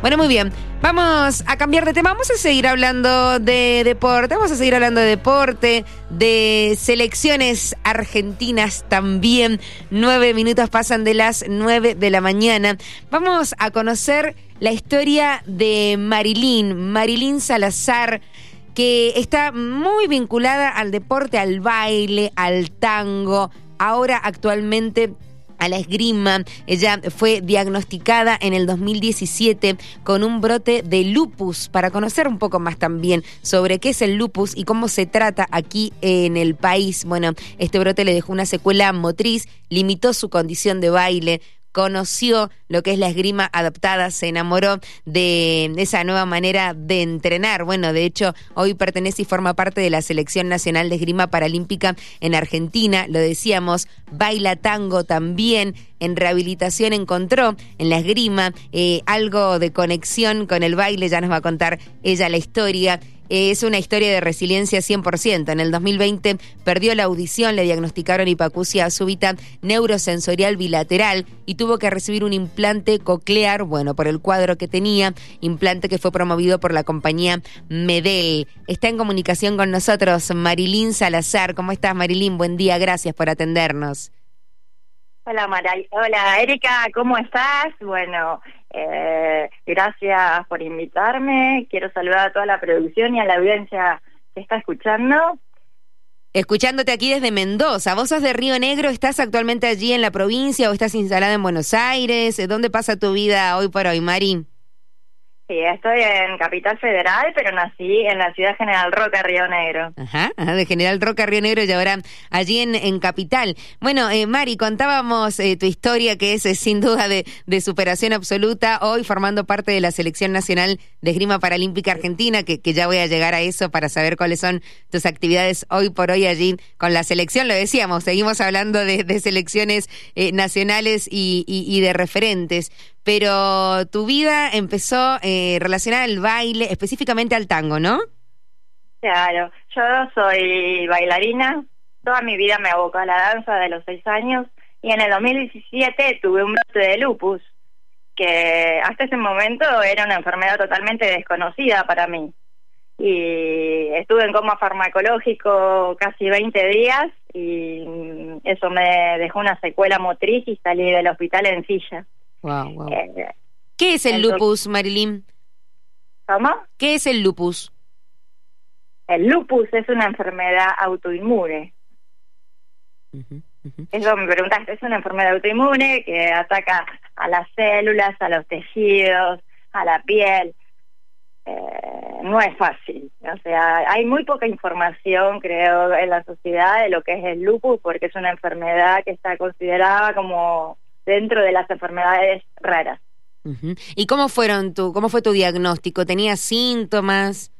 Bueno, muy bien. Vamos a cambiar de tema. Vamos a seguir hablando de deporte. Vamos a seguir hablando de deporte, de selecciones argentinas también. Nueve minutos pasan de las nueve de la mañana. Vamos a conocer la historia de Marilyn, Marilyn Salazar que está muy vinculada al deporte, al baile, al tango. Ahora actualmente a la esgrima. Ella fue diagnosticada en el 2017 con un brote de lupus para conocer un poco más también sobre qué es el lupus y cómo se trata aquí en el país. Bueno, este brote le dejó una secuela motriz, limitó su condición de baile, conoció lo que es la esgrima adaptada, se enamoró de esa nueva manera de entrenar. Bueno, de hecho, hoy pertenece y forma parte de la Selección Nacional de Esgrima Paralímpica en Argentina. Lo decíamos, baila tango también. En rehabilitación encontró en la esgrima eh, algo de conexión con el baile, ya nos va a contar ella la historia es una historia de resiliencia 100%. En el 2020 perdió la audición, le diagnosticaron hipacusia súbita neurosensorial bilateral y tuvo que recibir un implante coclear, bueno, por el cuadro que tenía, implante que fue promovido por la compañía Medel. Está en comunicación con nosotros Marilín Salazar. ¿Cómo estás, Marilín? Buen día, gracias por atendernos. Hola, Maray. Hola, Erika, ¿cómo estás? Bueno, eh, gracias por invitarme. Quiero saludar a toda la producción y a la audiencia que está escuchando. Escuchándote aquí desde Mendoza. ¿Vos sos de Río Negro? ¿Estás actualmente allí en la provincia o estás instalada en Buenos Aires? ¿Dónde pasa tu vida hoy por hoy, Mari? Sí, estoy en Capital Federal, pero nací en la ciudad General Roca, Río Negro. Ajá, de General Roca, Río Negro y ahora allí en, en Capital. Bueno, eh, Mari, contábamos eh, tu historia que es eh, sin duda de, de, superación absoluta, hoy formando parte de la Selección Nacional de Esgrima Paralímpica Argentina, que, que ya voy a llegar a eso para saber cuáles son tus actividades hoy por hoy allí con la selección. Lo decíamos, seguimos hablando de, de selecciones nacionales y, y, y de referentes pero tu vida empezó eh, relacionada al baile, específicamente al tango, ¿no? Claro, yo soy bailarina, toda mi vida me abocó a la danza de los seis años y en el 2017 tuve un brote de lupus, que hasta ese momento era una enfermedad totalmente desconocida para mí. Y estuve en coma farmacológico casi 20 días y eso me dejó una secuela motriz y salí del hospital en silla. Eh, ¿Qué es el lupus, Marilyn? ¿Cómo? ¿Qué es el lupus? El lupus es una enfermedad autoinmune. Eso me preguntaste, es una enfermedad autoinmune que ataca a las células, a los tejidos, a la piel. Eh, no es fácil. O sea, hay muy poca información, creo, en la sociedad de lo que es el lupus, porque es una enfermedad que está considerada como dentro de las enfermedades raras. ¿Y cómo fueron tu, cómo fue tu diagnóstico? ¿Tenías síntomas?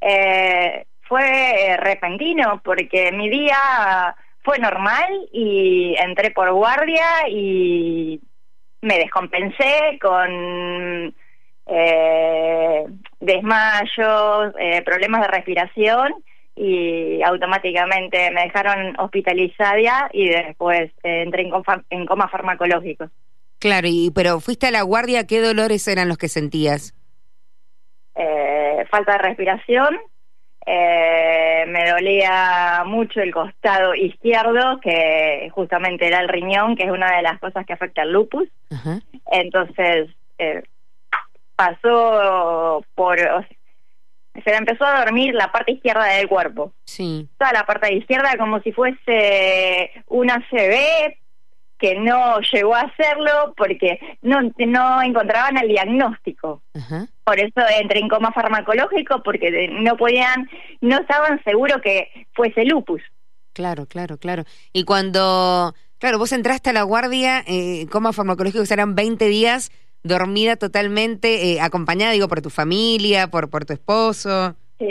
Eh, fue eh, repentino porque mi día fue normal y entré por guardia y me descompensé con eh, desmayos, eh, problemas de respiración y automáticamente me dejaron hospitalizada y después eh, entré en coma, en coma farmacológico. Claro, y pero fuiste a la guardia, ¿qué dolores eran los que sentías? Eh, falta de respiración, eh, me dolía mucho el costado izquierdo, que justamente era el riñón, que es una de las cosas que afecta al lupus. Entonces, eh, pasó por, se le empezó a dormir la parte izquierda del cuerpo. Sí. Toda la parte izquierda como si fuese una CB que no llegó a hacerlo porque no, no encontraban el diagnóstico. Por eso entré en coma farmacológico porque no podían, no estaban seguros que fuese lupus. Claro, claro, claro. Y cuando, claro, vos entraste a la guardia, eh, coma farmacológico, eran 20 días, dormida totalmente, eh, acompañada, digo, por tu familia, por, por tu esposo. Sí,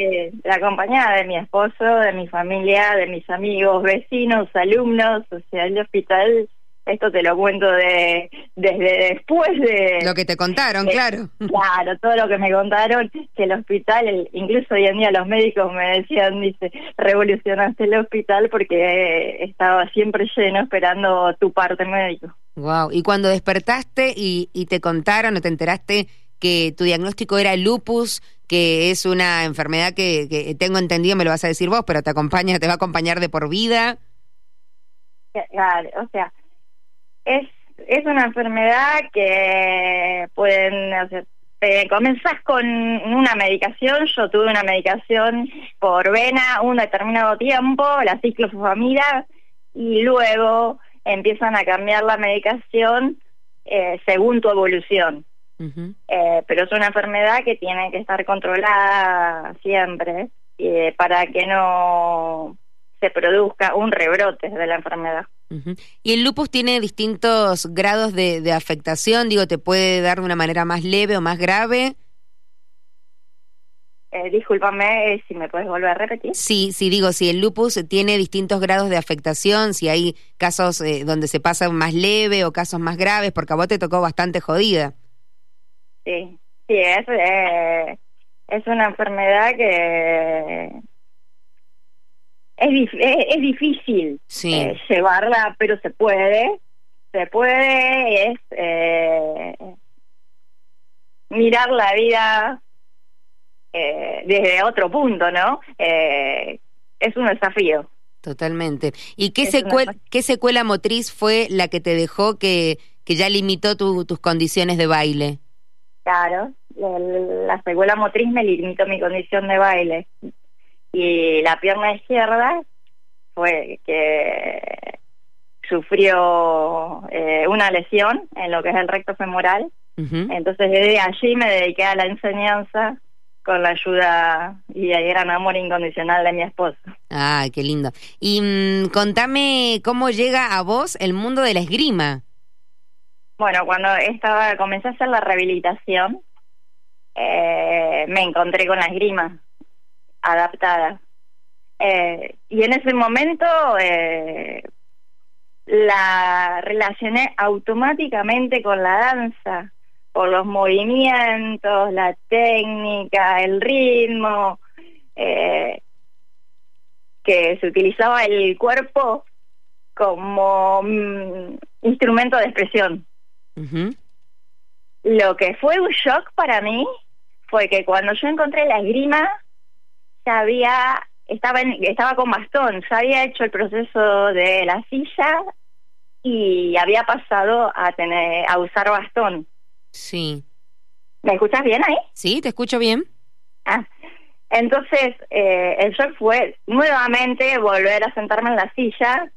acompañada de mi esposo, de mi familia, de mis amigos, vecinos, alumnos, o sea, el hospital, esto te lo cuento de desde después de... Lo que te contaron, claro. Claro, todo lo que me contaron, que el hospital, incluso hoy en día los médicos me decían, dice, revolucionaste el hospital porque estaba siempre lleno esperando tu parte médico. Wow. Y cuando despertaste y, y te contaron o te enteraste que tu diagnóstico era lupus, que es una enfermedad que, que tengo entendido, me lo vas a decir vos, pero te acompaña, te va a acompañar de por vida. Claro, o sea, es, es una enfermedad que pueden, te comenzás con una medicación, yo tuve una medicación por vena un determinado tiempo, la ciclofosfamida, y luego empiezan a cambiar la medicación eh, según tu evolución. eh, pero es una enfermedad que tiene que estar controlada siempre eh, para que no se produzca un rebrote de la enfermedad. Y el lupus tiene distintos grados de, de, afectación, digo, ¿te puede dar de una manera más leve o más grave? Eh, discúlpame eh, si me puedes volver a repetir. Sí, sí, digo, si el lupus tiene distintos grados de afectación, si hay casos eh, donde se pasa más leve o casos más graves, porque a vos te tocó bastante jodida. Sí, sí, es, eh, es una enfermedad que es, es, difícil sí. eh, llevarla, pero se puede. Se puede, es eh, mirar la vida eh, desde otro punto, ¿no? Eh, es un desafío. Totalmente. ¿Y qué, secuela, qué secuela motriz fue la que te dejó que, que ya limitó tu, tus condiciones de baile? Claro, la, la secuela motriz me limitó mi condición de baile y la pierna izquierda fue que sufrió eh, una lesión en lo que es el recto femoral. Uh -huh. Entonces desde allí me dediqué a la enseñanza con la ayuda y el gran amor incondicional de mi esposo. Ah, qué lindo. Y mmm, contame cómo llega a vos el mundo de la esgrima. Bueno, cuando estaba comencé a hacer la rehabilitación, eh, me encontré con la esgrima adaptada. Eh, y en ese momento eh, la relacioné automáticamente con la danza, por los movimientos, la técnica, el ritmo, eh, que se utilizaba el cuerpo como mm, instrumento de expresión. Uh -huh. Lo que fue un shock para mí fue que cuando yo encontré la esgrima, había estaba en, estaba con bastón, ya había hecho el proceso de la silla y había pasado a tener a usar bastón. Sí. ¿Me escuchas bien ahí? Sí, te escucho bien. Ah, entonces eh, el shock fue nuevamente volver a sentarme en la silla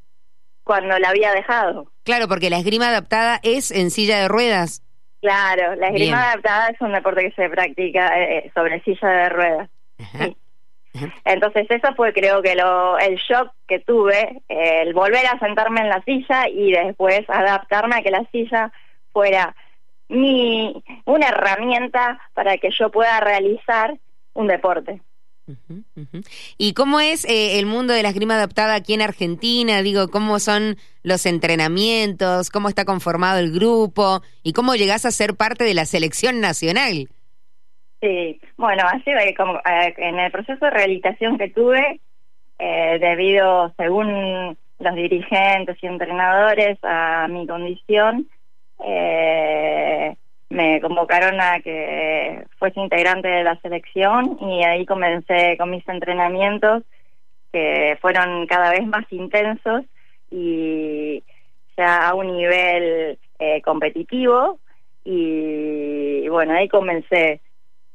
cuando la había dejado. Claro, porque la esgrima adaptada es en silla de ruedas. Claro, la esgrima bien. adaptada es un deporte que se practica eh, sobre silla de ruedas. Ajá. Sí. Entonces eso fue creo que lo el shock que tuve, el volver a sentarme en la silla y después adaptarme a que la silla fuera mi una herramienta para que yo pueda realizar un deporte. Uh -huh, uh -huh. ¿Y cómo es eh, el mundo de la esgrima adaptada aquí en Argentina? Digo, ¿cómo son los entrenamientos? ¿Cómo está conformado el grupo? ¿Y cómo llegás a ser parte de la selección nacional? Sí, bueno, así como eh, en el proceso de rehabilitación que tuve, eh, debido, según los dirigentes y entrenadores, a mi condición, eh, me convocaron a que fuese integrante de la selección y ahí comencé con mis entrenamientos que fueron cada vez más intensos y ya a un nivel eh, competitivo. Y bueno, ahí comencé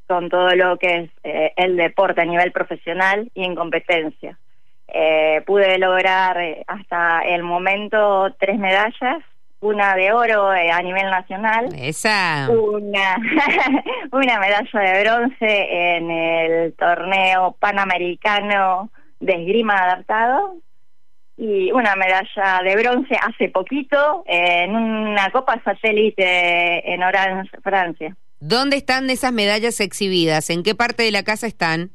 con todo lo que es eh, el deporte a nivel profesional y en competencia. Eh, pude lograr eh, hasta el momento tres medallas, una de oro a nivel nacional, Esa. una una medalla de bronce en el torneo panamericano de esgrima adaptado y una medalla de bronce hace poquito en una copa satélite en Orange, Francia. ¿Dónde están esas medallas exhibidas? ¿En qué parte de la casa están?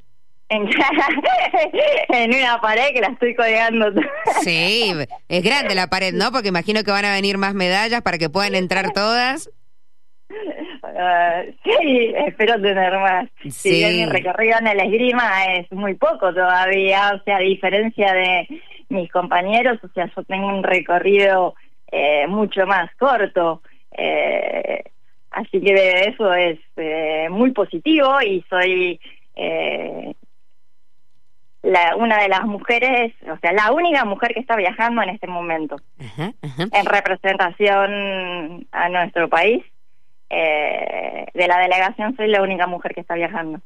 En, en una pared que la estoy colgando. Sí, es grande la pared, ¿no? Porque imagino que van a venir más medallas para que puedan entrar todas. Uh, sí, espero tener más. Sí. Si bien mi recorrido en el esgrima es muy poco todavía, o sea, a diferencia de mis compañeros, o sea, yo tengo un recorrido eh, mucho más corto. Eh, así que eso es eh, muy positivo y soy eh, la, una de las mujeres, o sea, la única mujer que está viajando en este momento en representación a nuestro país. Eh, de la delegación soy la única mujer que está viajando.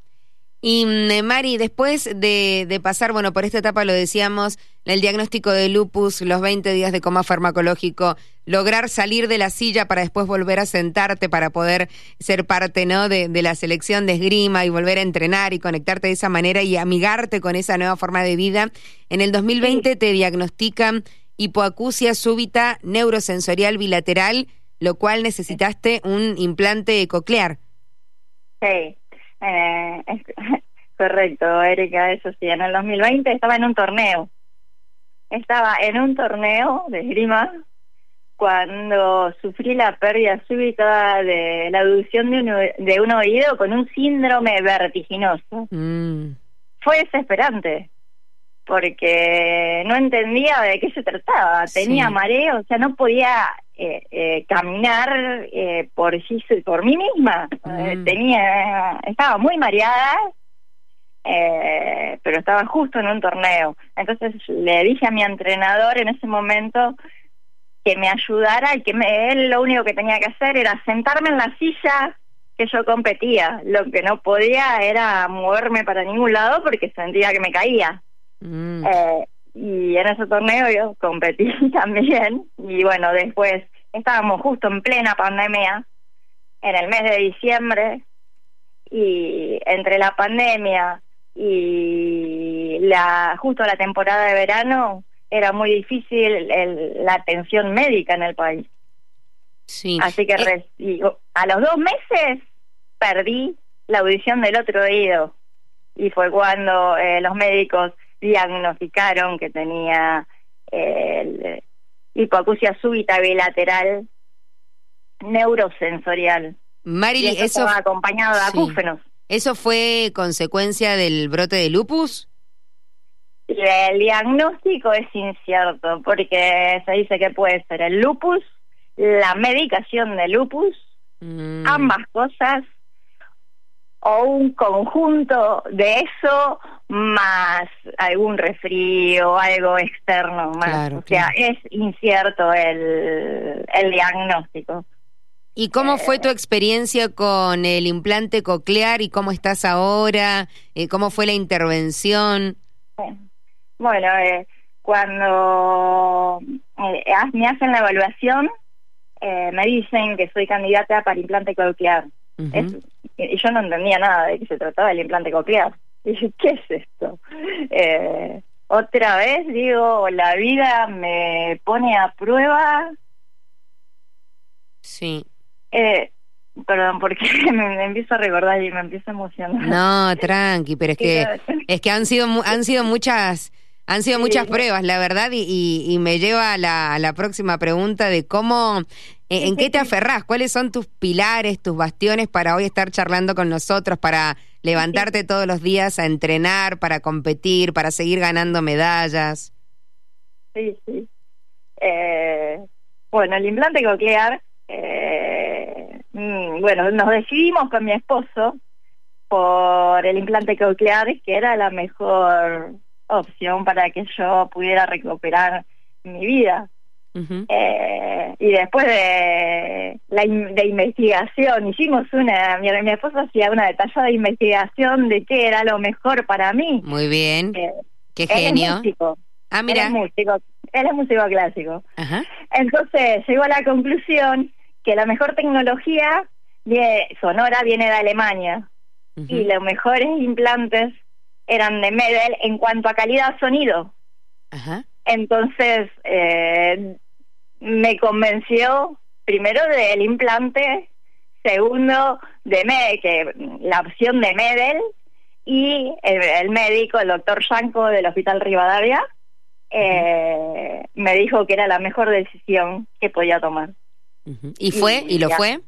Y mm, Mari, después de, de, pasar, bueno, por esta etapa lo decíamos, el diagnóstico de lupus, los 20 días de coma farmacológico, lograr salir de la silla para después volver a sentarte para poder ser parte, ¿no? De, de la selección de esgrima y volver a entrenar y conectarte de esa manera y amigarte con esa nueva forma de vida. En el 2020 te diagnostican hipoacusia súbita neurosensorial bilateral, lo cual necesitaste un implante coclear. Sí. Eh, correcto, Erika, eso sí. En el 2020 estaba en un torneo. Estaba en un torneo de esgrima cuando sufrí la pérdida súbita de la audición de un, de un oído con un síndrome vertiginoso. Mm. Fue desesperante porque no entendía de qué se trataba. Tenía mareo, o sea, no podía caminar eh, por sí por mí misma. Mm. tenía estaba muy mareada pero estaba justo en un torneo. Entonces le dije a mi entrenador en ese momento que me ayudara y que me, él lo único que tenía que hacer era sentarme en la silla que yo competía. Lo que no podía era moverme para ningún lado porque sentía que me caía. Mm y en ese torneo yo competí también y bueno, después estábamos justo en plena pandemia, en el mes de diciembre, y entre la pandemia y la justo la temporada de verano era muy difícil la atención médica en el país. Sí. Así que eh, a los dos meses perdí la audición del otro oído y fue cuando eh, los médicos diagnosticaron que tenía eh, hipoacusia súbita bilateral neurosensorial. Marily, eso, eso acompañado de acúfenos. ¿Eso fue consecuencia del brote de lupus? El diagnóstico es incierto porque se dice que puede ser el lupus, la medicación de lupus, mm. ambas cosas o un conjunto de eso más algún resfrío, algo externo más. o sea, es incierto el, el diagnóstico. ¿Y cómo fue tu experiencia con el implante coclear y cómo estás ahora? Eh, ¿Cómo fue la intervención? Bueno, eh, cuando eh, me hacen la evaluación, me dicen que soy candidata para implante coclear y yo no entendía nada de qué se trataba el implante coclear. Y dije, ¿qué es esto? Eh, otra vez digo, la vida me pone a prueba. Sí. Eh, perdón, porque me, empiezo a recordar y me empiezo a emocionar. No, tranqui, pero es que es que han sido han sido muchas han sido muchas pruebas, la verdad, y, y, me lleva a la, a la, próxima pregunta de cómo, ¿en qué te aferrás? ¿Cuáles son tus pilares, tus bastiones para hoy estar charlando con nosotros, para levantarte todos los días a entrenar, para competir, para seguir ganando medallas? Sí, sí. Eh, bueno, el implante coclear, eh, mm, bueno, nos decidimos con mi esposo por el implante coclear, que era la mejor opción para que yo pudiera recuperar mi vida. Eh, y después de la de investigación, hicimos una, mi, mi esposo hacía una detallada investigación de qué era lo mejor para mí. Muy bien. Eh, qué genio. Es músico. Ah, mira. Él es músico, él es músico clásico. Ajá. Entonces llegó a la conclusión que la mejor tecnología de sonora viene de Alemania y los mejores implantes eran de Medel en cuanto a calidad sonido. Entonces, eh, me convenció primero del implante, segundo de Medel, que la opción de Medel, y el, médico, el doctor Yanko del Hospital Rivadavia, eh, me dijo que era la mejor decisión que podía tomar. ¿Y fue? ¿Y, lo fue?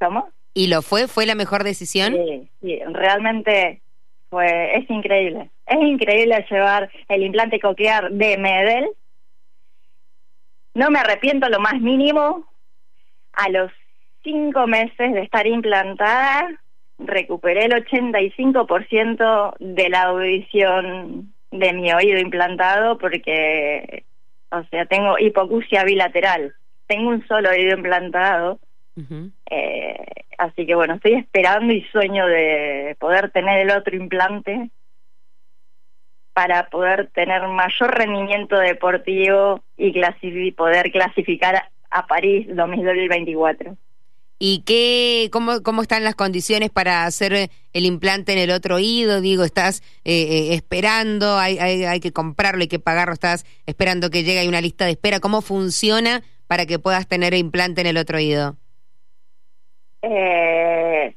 ¿Cómo? ¿Y lo fue? ¿Fue la mejor decisión? Sí, sí, realmente fue, es increíble. Es increíble llevar el implante coclear de Medel. No me arrepiento lo más mínimo. A los cinco meses de estar implantada, recuperé el 85% de la audición de mi oído implantado porque, o sea, tengo hipocusia bilateral. Tengo un solo oído implantado. eh, así que bueno, estoy esperando y sueño de poder tener el otro implante para poder tener mayor rendimiento deportivo y poder clasificar a París 2024. ¿Y qué, cómo, cómo están las condiciones para hacer el implante en el otro oído? Digo, ¿estás eh, eh, esperando? Hay, hay, hay, que comprarlo, hay que pagarlo? ¿Estás esperando que llegue? ¿Hay una lista de espera? ¿Cómo funciona para que puedas tener el implante en el otro oído? Eh,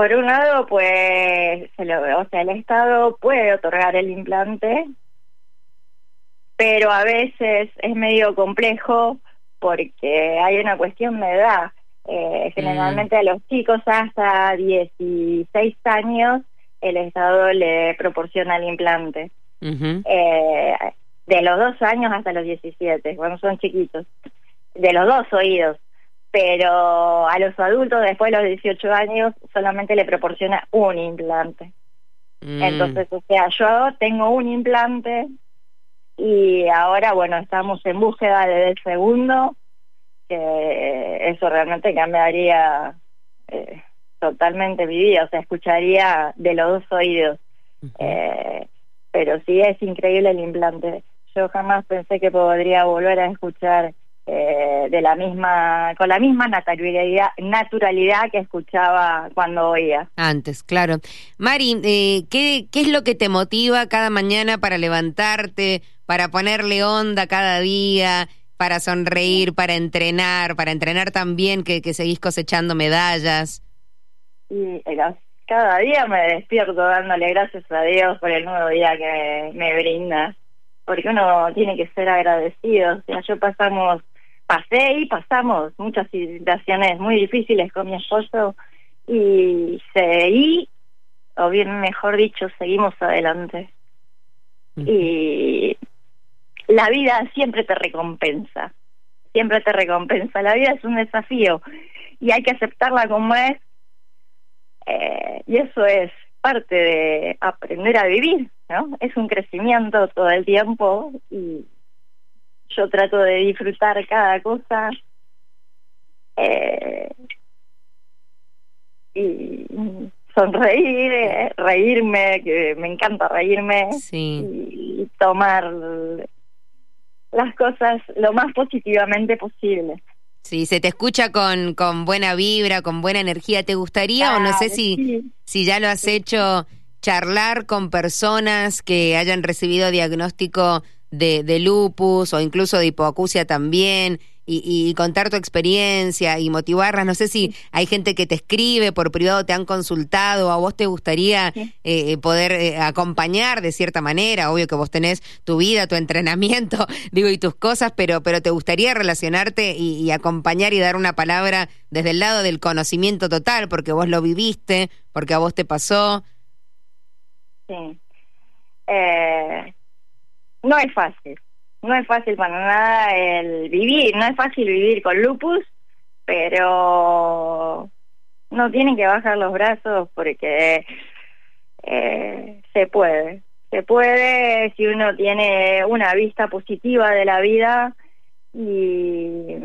por un lado, pues, se lo, o sea, el Estado puede otorgar el implante, pero a veces es medio complejo porque hay una cuestión de edad. Eh, generalmente a los chicos hasta 16 años el Estado le proporciona el implante. eh, de los dos años hasta los 17, cuando son chiquitos. De los dos oídos. Pero a los adultos después de los 18 años solamente le proporciona un implante. Mm. Entonces, o sea, yo tengo un implante y ahora, bueno, estamos en búsqueda del segundo, que eso realmente cambiaría eh, totalmente mi vida, o sea, escucharía de los dos oídos. eh, pero sí es increíble el implante. Yo jamás pensé que podría volver a escuchar eh, de la misma, con la misma naturalidad, naturalidad que escuchaba cuando oía. Antes, claro. Mari, eh, ¿qué, ¿qué es lo que te motiva cada mañana para levantarte, para ponerle onda cada día, para sonreír, para entrenar, para entrenar también que, que seguís cosechando medallas? Y cada día me despierto dándole gracias a Dios por el nuevo día que me brinda, porque uno tiene que ser agradecido. O sea, yo pasamos, pasé y pasamos muchas situaciones muy difíciles con mi esposo y seguí, o bien mejor dicho, seguimos adelante. Y la vida siempre te recompensa, siempre te recompensa. La vida es un desafío y hay que aceptarla como es. Eh, y eso es parte de aprender a vivir, ¿no? Es un crecimiento todo el tiempo y yo trato de disfrutar cada cosa eh, y sonreír, eh, reírme, que me encanta reírme sí. y tomar las cosas lo más positivamente posible. Sí, se te escucha con, con buena vibra, con buena energía. ¿Te gustaría, o no sé si, sí. si ya lo has hecho, charlar con personas que hayan recibido diagnóstico de, de lupus o incluso de hipoacusia también y, y, contar tu experiencia y motivarlas. No sé si hay gente que te escribe por privado, te han consultado, a vos te gustaría eh, poder eh, acompañar de cierta manera. Obvio que vos tenés tu vida, tu entrenamiento, digo, y tus cosas, pero, pero te gustaría relacionarte y, y acompañar y dar una palabra desde el lado del conocimiento total, porque vos lo viviste, porque a vos te pasó. Sí. Eh, no es fácil no es fácil para nada el vivir, no es fácil vivir con lupus, pero no tienen que bajar los brazos porque eh, se puede, se puede si uno tiene una vista positiva de la vida y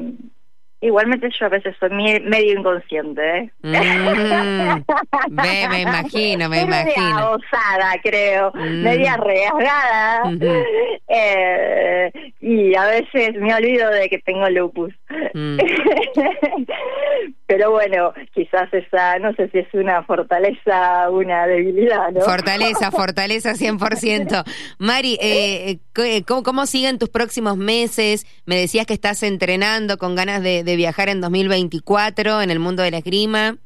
Igualmente yo a veces soy medio inconsciente, ¿eh? Mm, me, me, imagino, me media imagino. Media osada, creo, mm. media arriesgada. Mm -hmm. eh, y a veces me olvido de que tengo lupus. Mm. Pero bueno, quizás esa, no sé si es una fortaleza o una debilidad, ¿no? Fortaleza, fortaleza 100%. Mari, eh, ¿cómo, ¿cómo siguen tus próximos meses? Me decías que estás entrenando con ganas de, de viajar en 2024 en el mundo de la esgrima.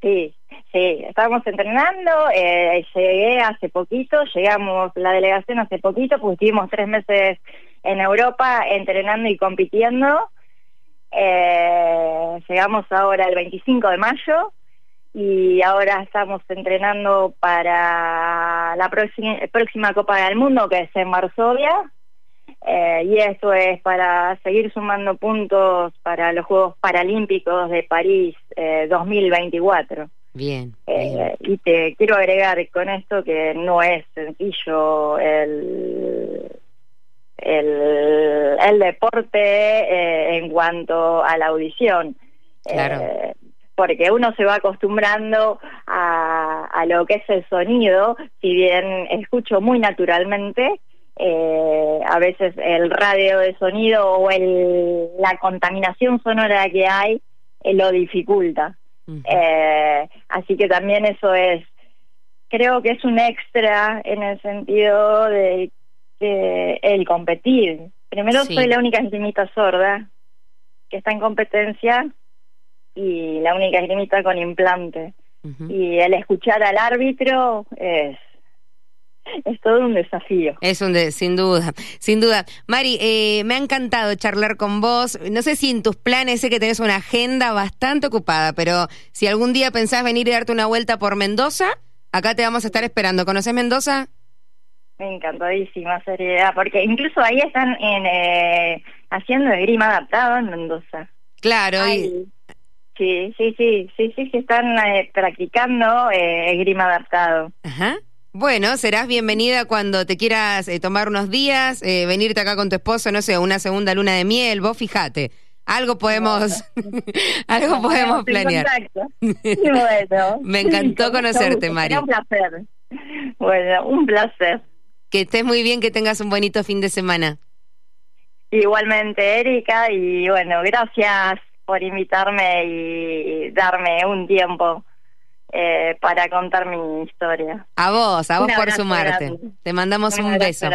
Sí, sí, estábamos entrenando, eh, llegué hace poquito, llegamos la delegación hace poquito, pues estuvimos tres meses en Europa entrenando y compitiendo. Eh, llegamos ahora el 25 de mayo y ahora estamos entrenando para la próxima, próxima Copa del Mundo que es en Varsovia Eh, y esto es para seguir sumando puntos para los Juegos Paralímpicos de París 2024. Bien, bien. Y te quiero agregar con esto que no es sencillo el, el, el deporte en cuanto a la audición. Claro porque uno se va acostumbrando a, a lo que es el sonido, si bien escucho muy naturalmente, eh, a veces el radio de sonido o el, la contaminación sonora que hay eh, lo dificulta. eh, así que también eso es, creo que es un extra en el sentido de que el competir. Primero soy la única esgrimista sorda que está en competencia y la única esgrimista con implante. Y el escuchar al árbitro es es todo un desafío. Es un de, sin duda, sin duda. Mari, eh, me ha encantado charlar con vos. No sé si en tus planes sé que tenés una agenda bastante ocupada, pero si algún día pensás venir y darte una vuelta por Mendoza, acá te vamos a estar esperando. ¿Conoces Mendoza? Me encantadísima seriedad, porque incluso ahí están en, eh, haciendo grima adaptado en Mendoza. Claro, y Sí, sí, sí, sí, sí, que están eh, practicando eh, grima adaptado. Ajá. Bueno, serás bienvenida cuando te quieras eh, tomar unos días, eh, venirte acá con tu esposo, no sé, una segunda luna de miel, vos fíjate. Algo podemos, algo podemos planear. bueno. Me encantó conocerte, Mari. Un placer. Bueno, un placer. Que estés muy bien, que tengas un bonito fin de semana. Igualmente, Erika, y bueno, gracias por invitarme y darme un tiempo eh, para contar mi historia. A vos, a vos por sumarte. Te mandamos un, beso.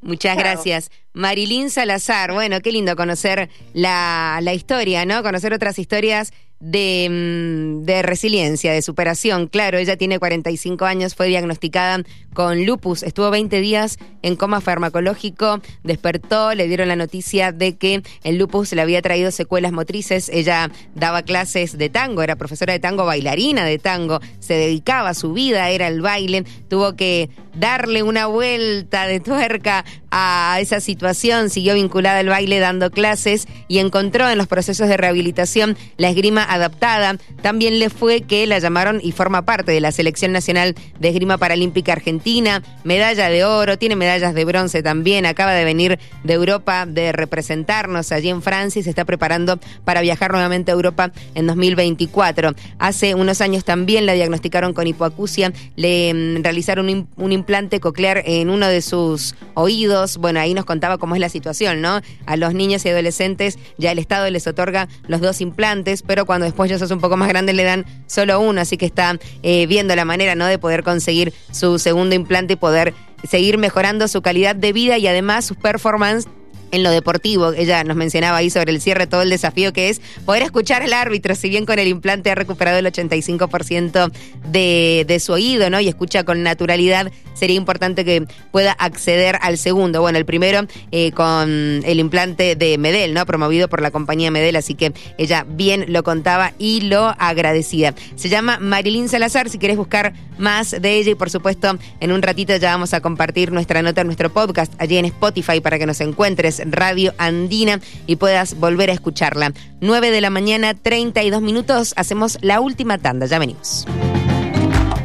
Muchas gracias. Marilyn Salazar, bueno, qué lindo conocer la, la historia, ¿no? Conocer otras historias de, mm, de, resiliencia, de superación. Claro, ella tiene 45 años, fue diagnosticada con lupus, estuvo 20 días en coma farmacológico, despertó, le dieron la noticia de que el lupus le había traído secuelas motrices. Ella daba clases de tango, era profesora de tango, bailarina de tango, se dedicaba su vida, era el baile, tuvo que darle una vuelta de tuerca a esa situación, siguió vinculada al baile dando clases y encontró en los procesos de rehabilitación la esgrima adaptada. También le fue que la llamaron y forma parte de la Selección Nacional de Esgrima Paralímpica Argentina, medalla de oro, tiene medallas de bronce también, acaba de venir de Europa de representarnos allí en Francia y se está preparando para viajar nuevamente a Europa en 2024. Hace unos años también la diagnosticaron con hipoacusia, le mm, realizaron un, un implante coclear en uno de sus oídos. Bueno, ahí nos contaba cómo es la situación, ¿no? A los niños y adolescentes ya el Estado les otorga los dos implantes, pero cuando después ya sos un poco más grande le dan solo uno, así que está eh, viendo la manera, ¿no? De poder conseguir su segundo implante y poder seguir mejorando su calidad de vida y además sus performance en lo deportivo. Ella nos mencionaba ahí sobre el cierre todo el desafío que es poder escuchar al árbitro, si bien con el implante ha recuperado el 85% de, de su oído, ¿no? Y escucha con naturalidad, sería importante que pueda acceder al segundo. Bueno, el primero eh, con el implante de Medel, ¿no? Promovido por la compañía Medel, así que ella bien lo contaba y lo agradecida. Se llama Marilyn Salazar, si querés buscar más de ella y por supuesto en un ratito ya vamos a compartir nuestra nota nuestro podcast allí en Spotify para que nos encuentres Radio Andina y puedas volver a escucharla. 9 de la mañana, 32 minutos, hacemos la última tanda, ya venimos.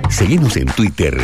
Seguimos en Twitter,